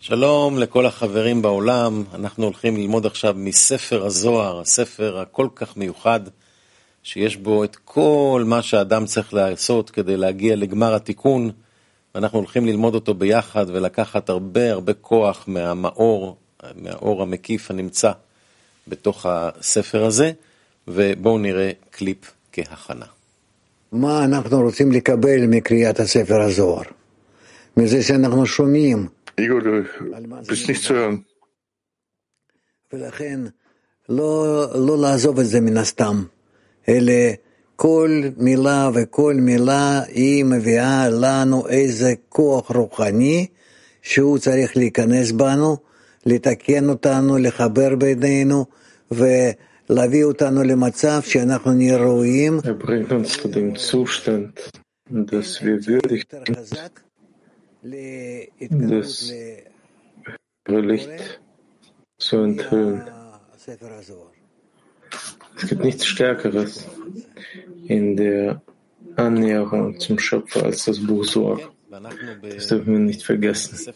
שלום לכל החברים בעולם, אנחנו הולכים ללמוד עכשיו מספר הזוהר, הספר הכל כך מיוחד, שיש בו את כל מה שאדם צריך לעשות כדי להגיע לגמר התיקון, ואנחנו הולכים ללמוד אותו ביחד ולקחת הרבה הרבה כוח מהמאור, מהאור המקיף הנמצא בתוך הספר הזה, ובואו נראה קליפ כהכנה. מה אנחנו רוצים לקבל מקריאת הספר הזוהר? מזה שאנחנו שומעים Igor, du bist nicht zu hören. לא, לא כל מילה וכל מילה היא מביאה לנו איזה כוח רוחני שהוא צריך להיכנס בנו, לתקן אותנו, לחבר בינינו ולהביא אותנו למצב שאנחנו נהיה ראויים. Er bringt uns zu dem Zustand, dass wir würdig יותר חזק להתקרבות das Licht zu enthüllen. Es gibt nichts Stärkeres in der Annäherung zum Schöpfer als das Buch Soar. Das dürfen wir nicht vergessen.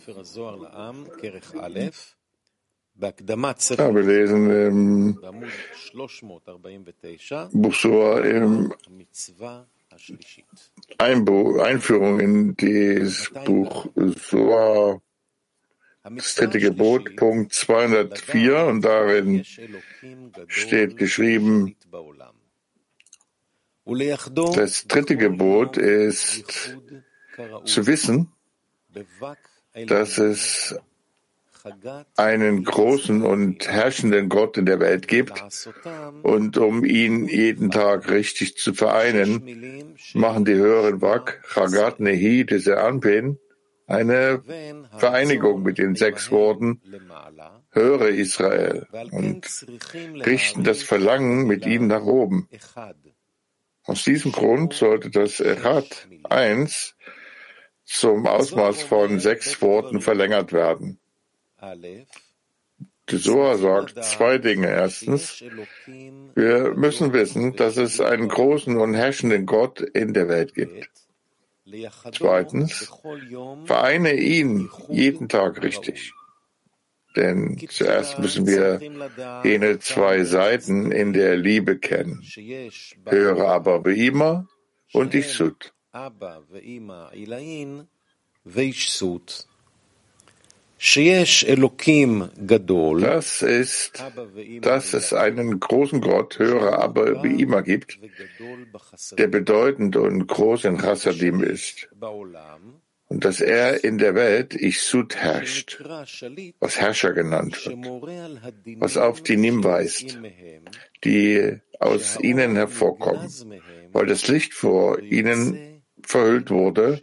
Aber lesen wir im Buch Soar im Einbu Einführung in das Buch Soa, das dritte Gebot, Punkt 204, und darin steht geschrieben, das dritte Gebot ist zu wissen, dass es einen großen und herrschenden Gott in der Welt gibt. Und um ihn jeden Tag richtig zu vereinen, machen die höheren Wak, Chagat, Nehi, diese Anpen, eine Vereinigung mit den sechs Worten, höre Israel und richten das Verlangen mit ihnen nach oben. Aus diesem Grund sollte das Echad 1 zum Ausmaß von sechs Worten verlängert werden. Gesoa sagt zwei Dinge. Erstens, wir müssen wissen, dass es einen großen und herrschenden Gott in der Welt gibt. Zweitens, vereine ihn jeden Tag richtig. Denn zuerst müssen wir jene zwei Seiten in der Liebe kennen. Höre aber wie immer und ich sut. Das ist, dass es einen großen Gott, höre aber wie immer gibt, der bedeutend und groß in Chassadim ist. Und dass er in der Welt Ichsut herrscht, was Herrscher genannt wird, was auf die Nim weist, die aus ihnen hervorkommen, weil das Licht vor ihnen verhüllt wurde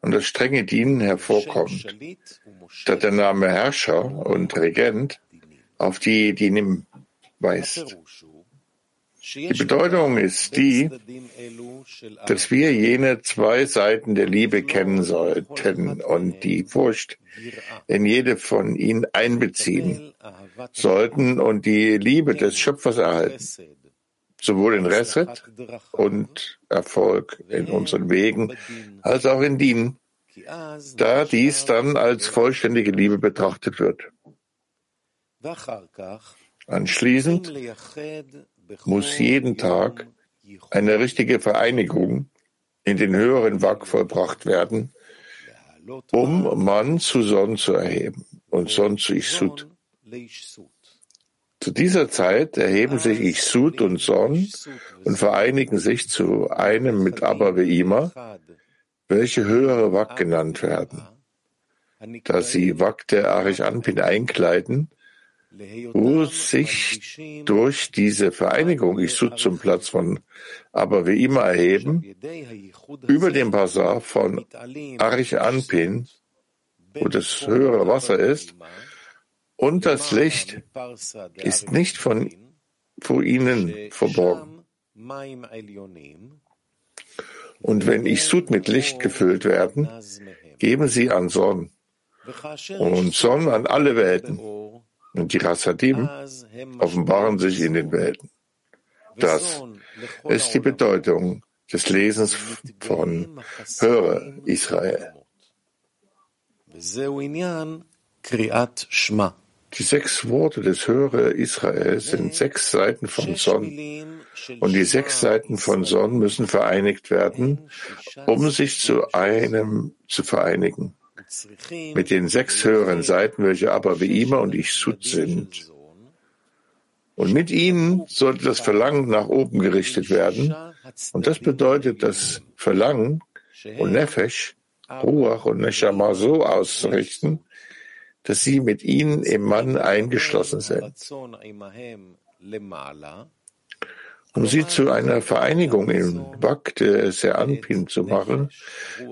und das strenge Dienen hervorkommt, statt der Name Herrscher und Regent auf die, die ihn weist. Die Bedeutung ist die, dass wir jene zwei Seiten der Liebe kennen sollten und die Furcht in jede von ihnen einbeziehen sollten und die Liebe des Schöpfers erhalten, sowohl in Reset und Erfolg in unseren Wegen als auch in Dienen da dies dann als vollständige Liebe betrachtet wird. Anschließend muss jeden Tag eine richtige Vereinigung in den höheren Wak vollbracht werden, um Mann zu Son zu erheben und Son zu Ichsud. Zu dieser Zeit erheben sich Ichsud und Son und vereinigen sich zu einem mit Abba Ve'ima, welche höhere Wak genannt werden, da sie Wak der Arish Anpin einkleiden, wo sich durch diese Vereinigung. Ichsud zum Platz von Abba Ve'ima erheben, über dem Bazar von Arish Anpin, wo das höhere Wasser ist, und das Licht ist nicht von vor ihnen verborgen. Und wenn Ichsud mit Licht gefüllt werden, geben sie an Sonn und Sonn an alle Welten. Und die Rassadim offenbaren sich in den Welten. Das ist die Bedeutung des Lesens von Höre Israel. Die sechs Worte des Höre Israel sind sechs Seiten von Son. Und die sechs Seiten von Son müssen vereinigt werden, um sich zu einem zu vereinigen. Mit den sechs höheren Seiten, welche aber wie immer und ich Sud sind. Und mit ihnen sollte das Verlangen nach oben gerichtet werden. Und das bedeutet, das Verlangen und Nefesh, Ruach und Neshama so auszurichten, dass sie mit ihnen im Mann eingeschlossen sind. Um sie zu einer Vereinigung im Wak der Seanpin zu machen,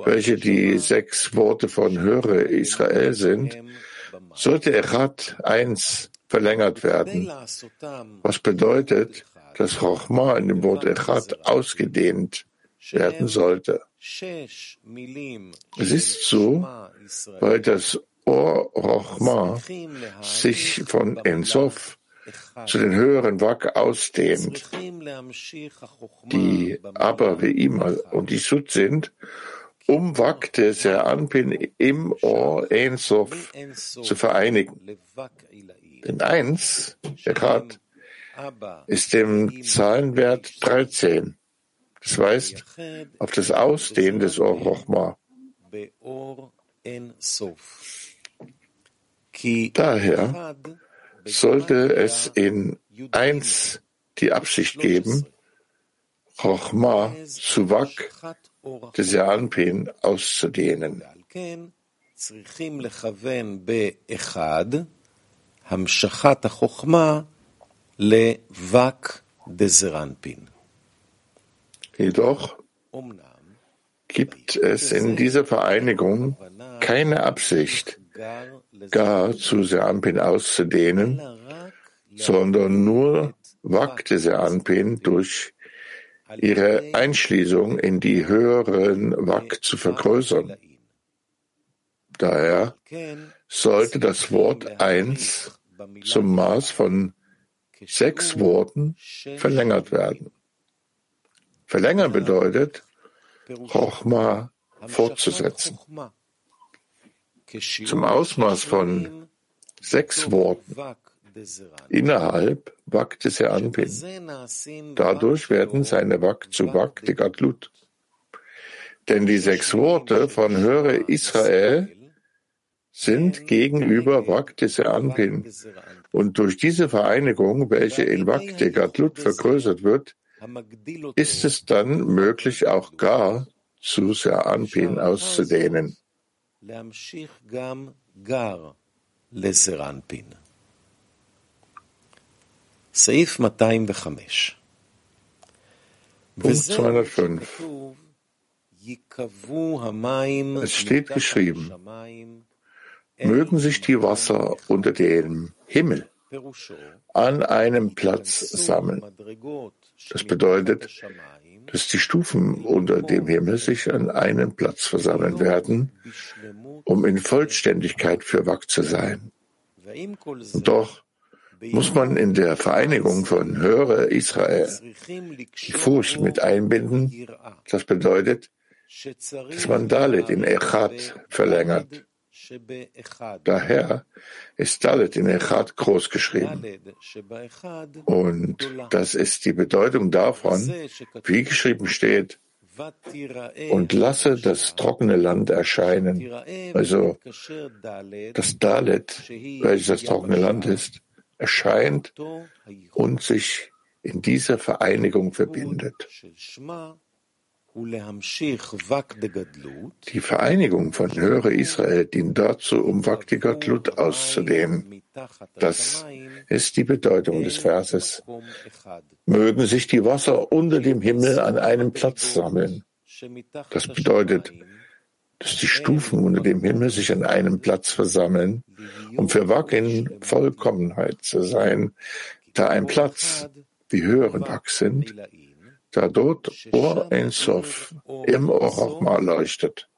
welche die sechs Worte von Höre Israel sind, sollte Echat eins verlängert werden, was bedeutet, dass Chochma in dem Wort Echat ausgedehnt werden sollte. Es ist so, weil das Or Rochma sich von Ensof zu den höheren Wak ausdehnt, die aber wie immer und die Sud sind, um Wak des Anpin im Or Ensof zu vereinigen. Denn eins, der Grad, ist dem Zahlenwert 13. Das heißt, auf das Ausdehnen des Or Rochma. Daher sollte es in eins die Absicht geben, Chochma zu Wak des Anpin auszudehnen. המשכת החוכמה לווק דזרנפין. Jedoch gibt es in dieser Vereinigung keine Absicht, gar zu Seampin auszudehnen, sondern nur wackte Seampin durch ihre Einschließung in die höheren Wak zu vergrößern. Daher sollte das Wort eins zum Maß von sechs Worten verlängert werden. Verlängern bedeutet, Chochma fortzusetzen zum Ausmaß von sechs Worten innerhalb Wak des Anpin. Dadurch werden seine Wak zu Wak de Gadlut. Denn die sechs Worte von Höre Israel sind gegenüber Wak des Anpin. Und durch diese Vereinigung, welche in Wak de Gadlut vergrößert wird, ist es dann möglich, auch gar zu Seanpin auszudehnen. Seif 205. Punkt 205. Es steht geschrieben, mögen sich die Wasser unter dem Himmel an einem Platz sammeln. Das bedeutet, dass die Stufen unter dem Himmel sich an einem Platz versammeln werden, um in Vollständigkeit für Wak zu sein. Und doch muss man in der Vereinigung von Höre Israel die Furcht mit einbinden. Das bedeutet, dass man Dalit in Echat verlängert. Daher ist Dalet in Echad groß geschrieben. Und das ist die Bedeutung davon, wie geschrieben steht, und lasse das trockene Land erscheinen. Also das Dalet, welches das trockene Land ist, erscheint und sich in dieser Vereinigung verbindet. Die Vereinigung von Höre Israel dient dazu, um Vakti Gadlut auszudehnen. Das ist die Bedeutung des Verses. Mögen sich die Wasser unter dem Himmel an einem Platz sammeln. Das bedeutet, dass die Stufen unter dem Himmel sich an einem Platz versammeln, um für Wak in Vollkommenheit zu sein, da ein Platz, wie höhere Wak sind, dort Or Ensof im Or Chochma leuchtet.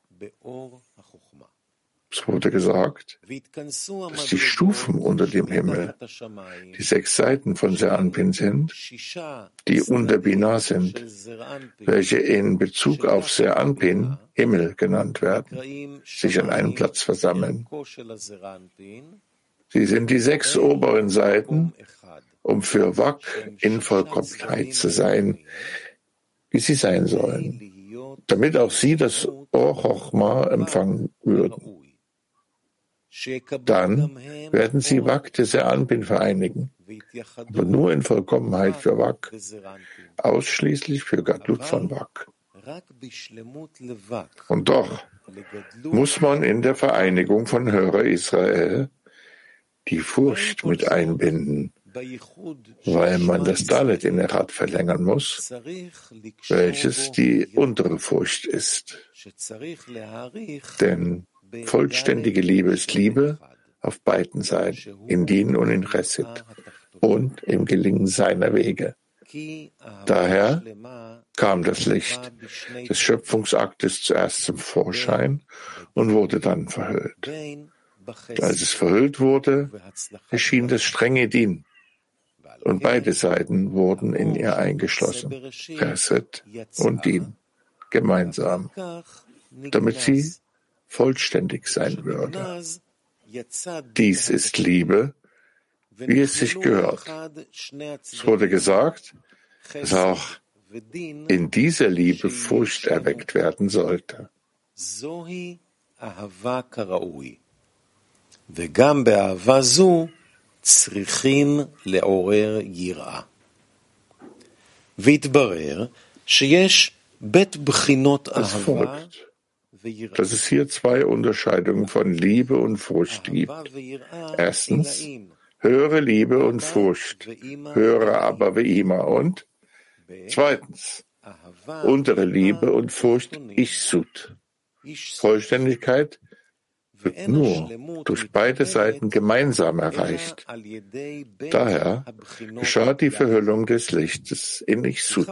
Es wurde gesagt, dass die Stufen unter dem Himmel, die sechs Seiten von Seranpin sind, die unter Binah sind, welche in Bezug auf Seranpin Himmel genannt werden, sich an einem Platz versammeln. Sie sind die sechs oberen Seiten, um für Wak in Vollkommenheit zu sein, wie sie sein sollen, damit auch sie das Chochma empfangen würden. Dann werden sie Wak des Anbin vereinigen, aber nur in Vollkommenheit für Wak, ausschließlich für Gadlut von Wak. Und doch muss man in der Vereinigung von Hörer Israel die Furcht mit einbinden, weil man das Dalet in der Rat verlängern muss, welches die untere Furcht ist. Denn vollständige Liebe ist Liebe auf beiden Seiten, in Dien und in Chesed und im Gelingen seiner Wege. Daher kam das Licht des Schöpfungsaktes zuerst zum Vorschein und wurde dann verhüllt. Und als es verhüllt wurde, erschien das strenge Din, und beide Seiten wurden in ihr eingeschlossen, Chesed und Din, gemeinsam, damit sie vollständig sein würde. Dies ist Liebe, wie es sich gehört. Es wurde gesagt, dass auch in dieser Liebe Furcht erweckt werden sollte. וגם באהבה זו צריכים לעורר יראה. והתברר שיש בית בחינות אהבה dass es hier zwei Unterscheidungen von Liebe und Furcht gibt. Erstens, höhere Liebe und Furcht, höhere aber wie immer und zweitens, untere Liebe und Furcht Ichsut. Vollständigkeit wird nur durch beide Seiten gemeinsam erreicht. Daher geschah die Verhüllung des Lichtes in Ichsut,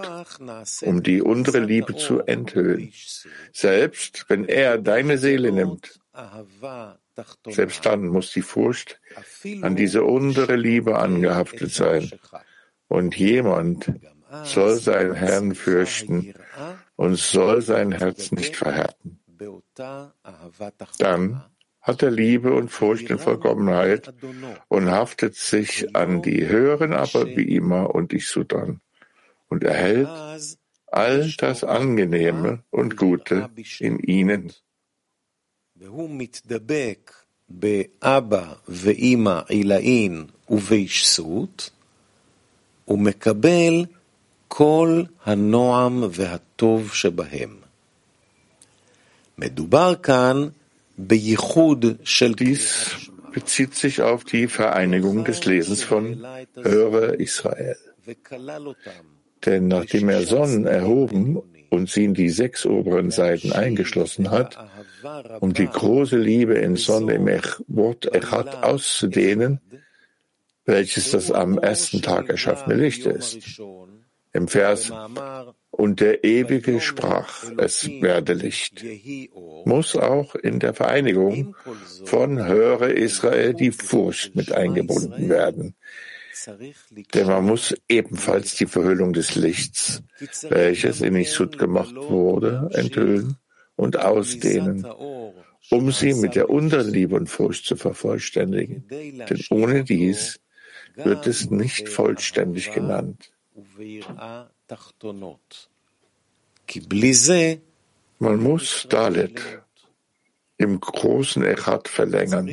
um die untere Liebe zu enthüllen. Selbst wenn er deine Seele nimmt, selbst dann muss die Furcht an diese untere Liebe angehaftet sein. Und jemand soll seinen Herrn fürchten und soll sein Herz nicht verhärten. Dann hat er Liebe und Furcht in Vollkommenheit und haftet sich an die höheren aber wie immer und ich Sudan und erhält all das Angenehme und Gute in ihnen. באבא ואימא עילאין ובהשסות, ומקבל כל הנועם והטוב שבהם. מדובר כאן dies bezieht sich auf die Vereinigung des Lesens von Höre Israel. Denn nachdem er Sonnen erhoben und sie in die sechs oberen Seiten eingeschlossen hat, um die große Liebe in Sonne im Wort Echat auszudehnen, welches das am ersten Tag erschaffene Licht ist. Im Vers und der Ewige sprach, es werde Licht. Muss auch in der Vereinigung von Höre Israel die Furcht mit eingebunden werden. Denn man muss ebenfalls die Verhüllung des Lichts, welches in Isud gemacht wurde, enthüllen und ausdehnen, um sie mit der Unterliebe und Furcht zu vervollständigen. Denn ohne dies wird es nicht vollständig genannt. Man muss Dalet im großen Echat verlängern,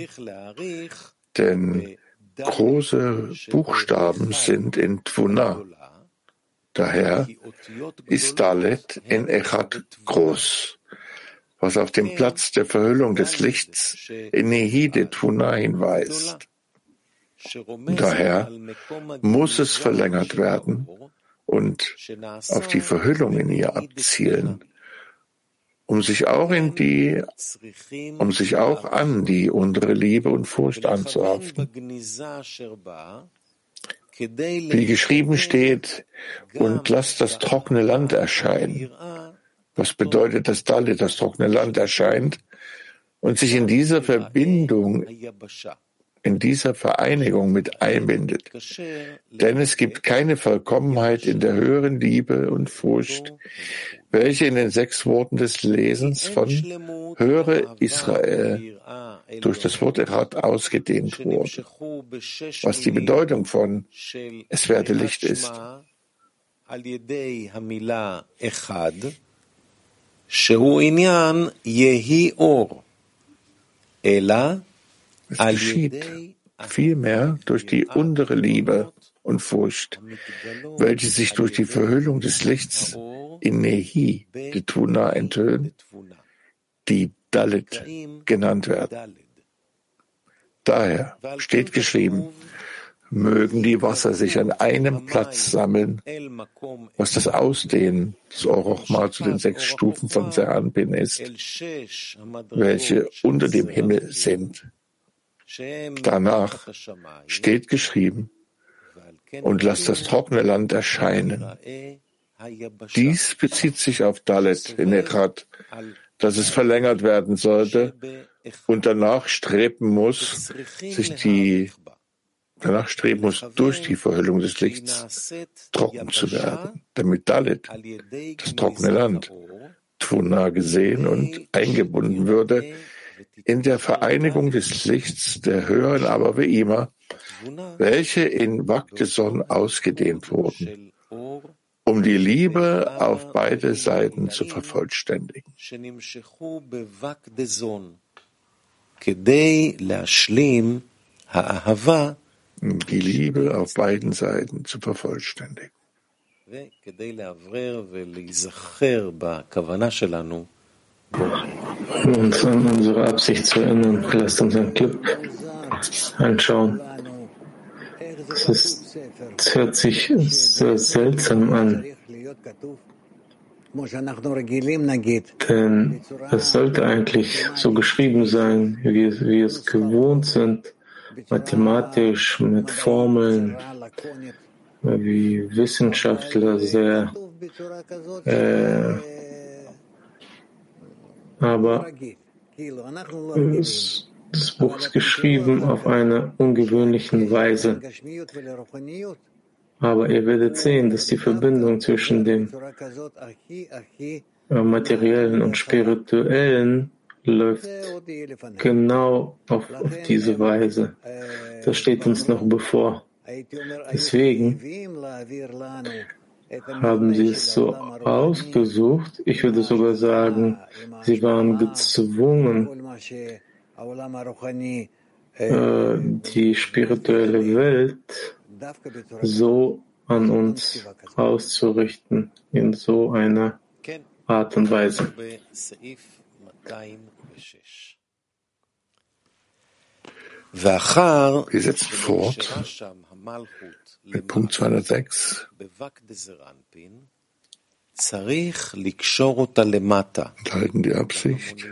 denn große Buchstaben sind in Tvuna. Daher ist Dalet in Echat groß, was auf den Platz der Verhüllung des Lichts in Nehide Tvuna hinweist. Daher muss es verlängert werden und auf die Verhüllung in ihr abzielen, um sich auch in die, um sich auch an die untere Liebe und Furcht anzuhaften. Wie geschrieben steht, und lass das trockene Land erscheinen. Was bedeutet, dass Dalit das trockene Land erscheint? und sich in dieser Verbindung in dieser Vereinigung mit einbindet. Denn es gibt keine Vollkommenheit in der höheren Liebe und Furcht, welche in den sechs Worten des Lesens von Höre Israel durch das Wort Erat ausgedehnt wurde, was die Bedeutung von Es werde Licht ist. שהוא עניין יהי אור, אלא es geschieht vielmehr durch die untere Liebe und Furcht, welche sich durch die Verhüllung des Lichts in Nehi, die Tuna, enthüllen, die Dalit genannt werden. Daher steht geschrieben, mögen die Wasser sich an einem Platz sammeln, was das Ausdehnen des Orochma zu den sechs Stufen von Seranpin ist, welche unter dem Himmel sind. Danach steht geschrieben, und lasst das trockene Land erscheinen. Dies bezieht sich auf Dalet in Echat, dass es verlängert werden sollte und danach streben muss, sich die danach streben muss, durch die Verhüllung des Lichts trocken zu werden, damit Dalet, das trockene Land, Tvuna gesehen und eingebunden würde in der Vereinigung des Lichts der höheren aber wie immer, welche in Vakdeson ausgedehnt wurden, um die Liebe auf beide Seiten zu vervollständigen. Die Liebe auf beiden Seiten zu vervollständigen. Um uns an unsere Absicht zu erinnern, lasst uns einen Clip anschauen. Es, ist, es hört sich sehr seltsam an. Denn es sollte eigentlich so geschrieben sein, wie, wie es gewohnt sind, mathematisch mit Formeln, wie Wissenschaftler sehr äh, aber das Buch ist geschrieben auf eine ungewöhnliche Weise. Aber ihr werdet sehen, dass die Verbindung zwischen dem äh, materiellen und spirituellen läuft genau auf, auf diese Weise. Das steht uns noch bevor. Deswegen haben sie es so ausgesucht. Ich würde sogar sagen, sie waren gezwungen, äh, die spirituelle Welt so an uns auszurichten, in so einer Art und Weise. Wir setzen fort mit Punkt 206 enthalten die Absicht,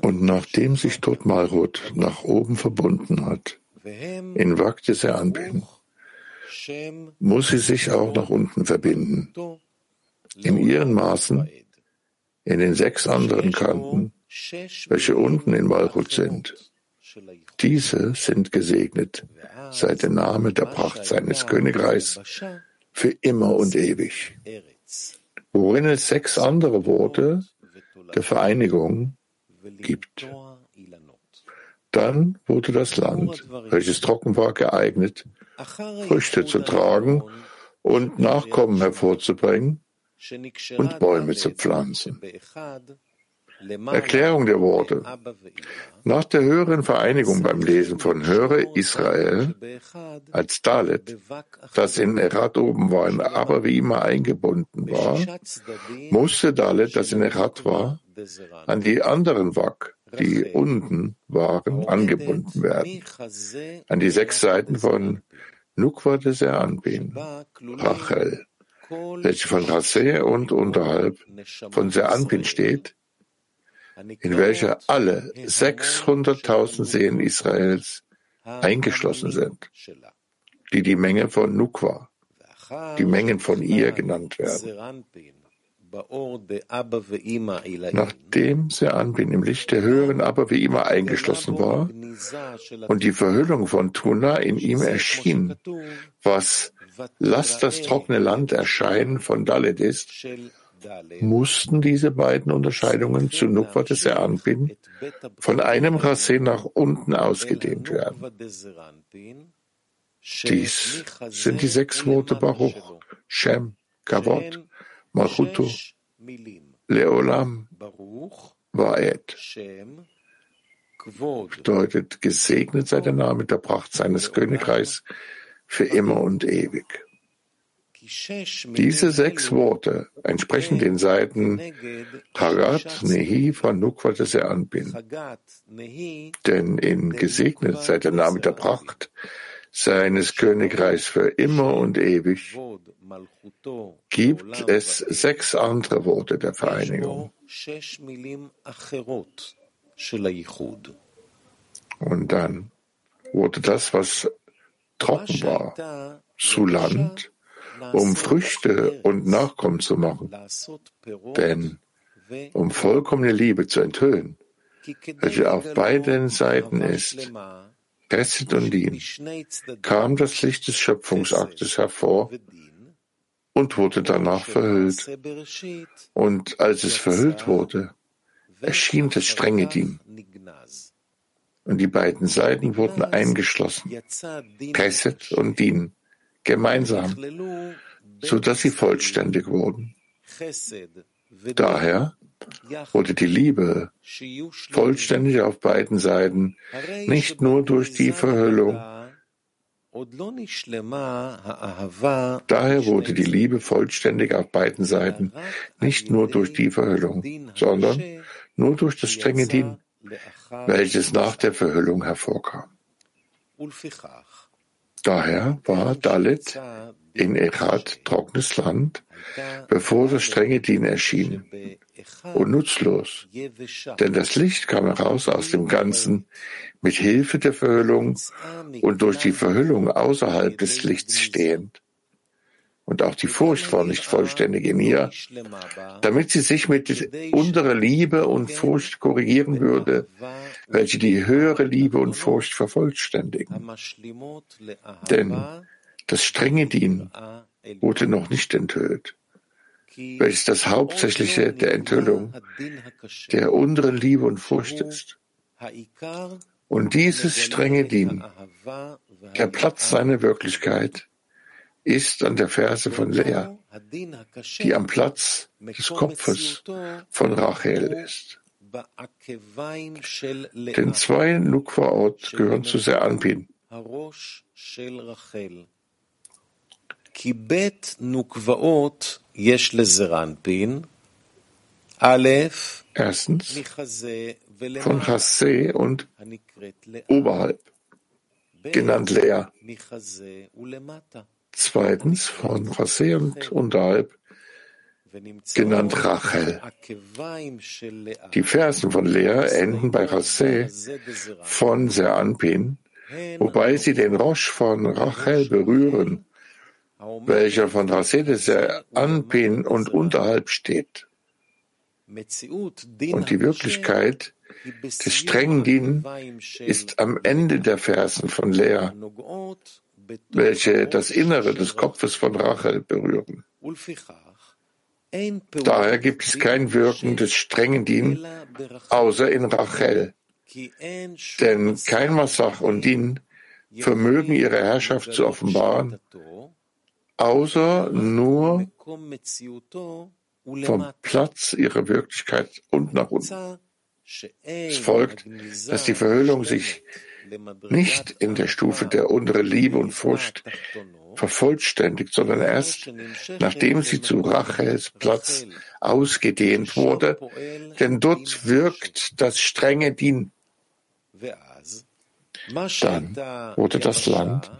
und nachdem sich dort Malrut nach oben verbunden hat, in sehr anbinden, muss sie sich auch nach unten verbinden, in ihren Maßen, in den sechs anderen Kanten, welche unten in Malchut sind. Diese sind gesegnet, seit der Name der Pracht seines Königreichs für immer und ewig, worin es sechs andere Worte der Vereinigung gibt. Dann wurde das Land, welches trocken war, geeignet, Früchte zu tragen und Nachkommen hervorzubringen und Bäume zu pflanzen. Erklärung der Worte. Nach der höheren Vereinigung beim Lesen von Höre Israel als Dalet, das in Erat oben war, aber wie immer eingebunden war, musste Dalet, das in Erat war, an die anderen Wak, die unten waren, angebunden werden. An die sechs Seiten von Nukwa des Anbin, Rachel, welche von Raseh und unterhalb von Seranpin steht, in welcher alle 600.000 Seen Israels eingeschlossen sind, die die Menge von Nukwa, die Mengen von ihr genannt werden. Nachdem Seanbin im Licht der höheren aber wie immer eingeschlossen war und die Verhüllung von Tuna in ihm erschien, was Lass das trockene Land erscheinen von Dalet ist, mussten diese beiden Unterscheidungen zu Nukwa des Seanbin von einem Rasse nach unten ausgedehnt werden. Dies sind die sechs Worte Baruch, Shem, Kavod, Malchuto, Leolam, Vaed. Bedeutet, gesegnet sei der Name der Pracht seines Königreichs für immer und ewig. Diese sechs Worte entsprechen den Seiten Hagat Nehi von Nukwa des Anbin. Denn in gesegnet sei der Name der Pracht seines Königreichs für immer und ewig gibt es sechs andere Worte der Vereinigung. Und dann wurde das, was trocken war, zu Land, um Früchte und Nachkommen zu machen. Denn um vollkommene Liebe zu enthüllen, welche auf beiden Seiten ist, Chesed und Dien, kam das Licht des Schöpfungsaktes hervor und wurde danach verhüllt. Und als es verhüllt wurde, erschien das strenge Dien. Und die beiden Seiten wurden eingeschlossen, Chesed und Din, gemeinsam, so dass sie vollständig wurden. Daher wurde die Liebe vollständig auf beiden Seiten, nicht nur durch die Verhüllung. Daher wurde die Liebe vollständig auf beiden Seiten, nicht nur durch die Verhüllung, sondern nur durch das strenge Din, welches nach der Verhüllung hervorkam. Daher war Dalit in Echad trockenes Land, bevor das strenge Din erschien, und nutzlos, denn das Licht kam heraus aus dem Ganzen mit Hilfe der Verhüllung und durch die Verhüllung außerhalb des Lichts stehend. Und auch die Furcht war nicht vollständig in ihr, damit sie sich mit unserer Liebe und Furcht korrigieren würde, welche die höhere Liebe und Furcht vervollständigen. Denn das strenge Dien wurde noch nicht enthüllt, welches das Hauptsächliche der Enthüllung der unteren Liebe und Furcht ist. Und dieses strenge Dien, der Platz seiner Wirklichkeit, ist an der Ferse von Lea, die am Platz des Kopfes von Rachel ist. Denn zwei Nukwaot gehören zu Seanpin. Erstens von Chassé und oberhalb, genannt Lea. Zweitens von Rassé und unterhalb, genannt Rachel. Die Versen von Lea enden bei Rassé von Seanpin, wobei sie den Rosch von Rachel berühren, welcher von Rassé des Seanpin und unterhalb steht. Und die Wirklichkeit des strengen Din ist am Ende der Versen von Lea, welche das Innere des Kopfes von Rachel berühren. Daher gibt es kein Wirken des strengen Din außer in Rachel. Denn kein Massach und Din vermögen ihre Herrschaft zu offenbaren, außer nur vom Platz ihrer Wirklichkeit und nach unten. Es folgt, dass die Verhüllung sich nicht in der Stufe der unteren Liebe und Furcht vervollständigt, sondern erst nachdem sie zu Rachels Platz ausgedehnt wurde, denn dort wirkt das strenge Din. Dann wurde das Land,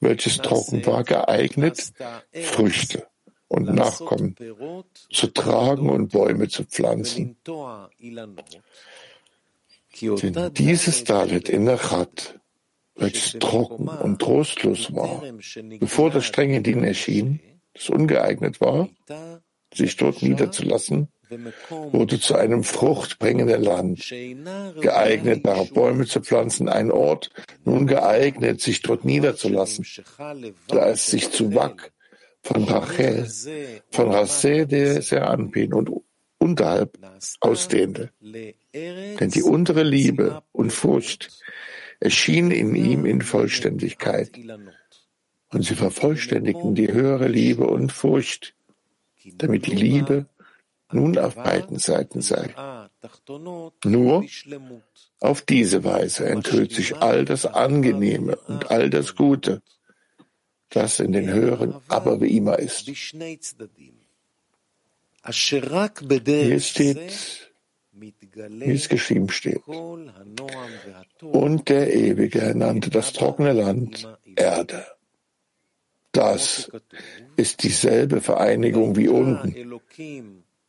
welches trocken war, geeignet, Früchte und Nachkommen zu tragen und Bäume zu pflanzen. Denn dieses Dalet in der Chat, welches trocken und trostlos war, bevor das strenge Ding erschien, das ungeeignet war, sich dort niederzulassen, wurde zu einem fruchtbringenden Land, geeignet, darauf Bäume zu pflanzen, ein Ort, nun geeignet, sich dort niederzulassen, da es sich zu Wak von Rachel, von Rasseh der Seranpin und unterhalb ausdehnte. Denn die untere Liebe und Furcht erschienen in ihm in Vollständigkeit. Und sie vervollständigten die höhere Liebe und Furcht, damit die Liebe nun auf beiden Seiten sei. Nur auf diese Weise enthüllt sich all das Angenehme und all das Gute, das in den höheren Aber wie immer ist. Hier steht, wie es geschrieben steht. Und der Ewige nannte das trockene Land Erde. Das ist dieselbe Vereinigung wie unten.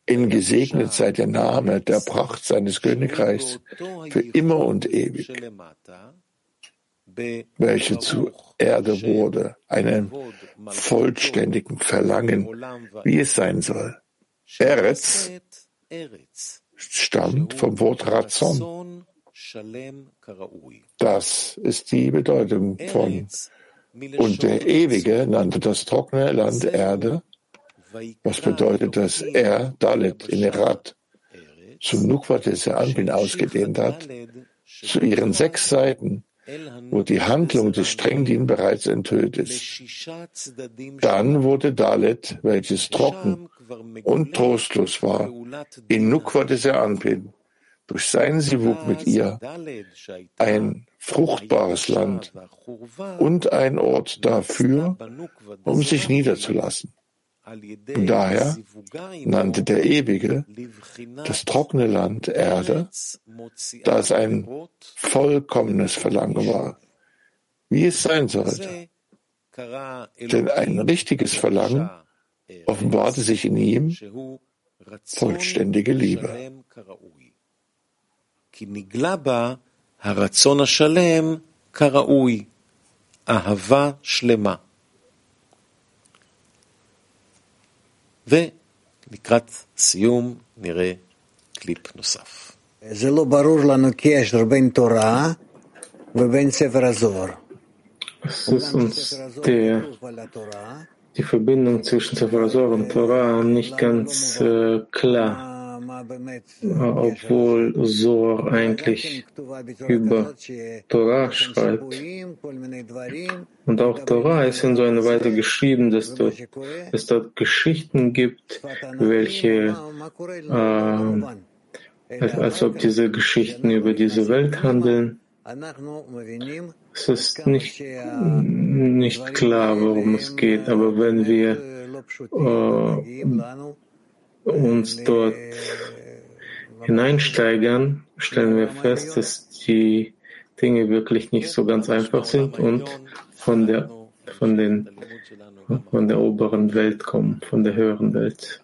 In gesegnet sei der Name der Pracht seines Königreichs für immer und ewig, welche zu Erde wurde, einem vollständigen Verlangen, wie es sein soll. Eretz stammt vom Wort Razon. Das ist die Bedeutung von und der Ewige nannte das trockene Land Erde, was bedeutet, dass er Dalet in Erat zu Nukwa des Anbin ausgedehnt hat, zu ihren sechs Seiten, wo die Handlung des Strengdien bereits enthüllt ist. Dann wurde Dalet, welches trocken und trostlos war, in Nukwa des Anbin, durch seinen Sivuk mit ihr, ein fruchtbares Land und ein Ort dafür, um sich niederzulassen. Und daher nannte der Ewige das trockene Land Erde, da es ein vollkommenes Verlangen war, wie es sein sollte. Denn ein richtiges Verlangen offenbarte sich in ihm vollständige Liebe. הרצון השלם כראוי, אהבה שלמה. ולקראת סיום נראה קליפ נוסף. זה לא ברור לנו קשר בין תורה ובין ספר הזוהר. die Verbindung zwischen Sefer und Torah nicht ganz äh, klar. obwohl Zohar eigentlich über Torah schreibt. Und auch Torah ist in so einer Weise geschrieben, dass dort, es dort Geschichten gibt, welche äh, als, als ob diese Geschichten über diese Welt handeln. Es ist nicht, nicht klar, worum es geht, aber wenn wir äh, uns dort hineinsteigern, stellen wir fest, dass die Dinge wirklich nicht so ganz einfach sind und von der, von den, von der oberen Welt kommen, von der höheren Welt.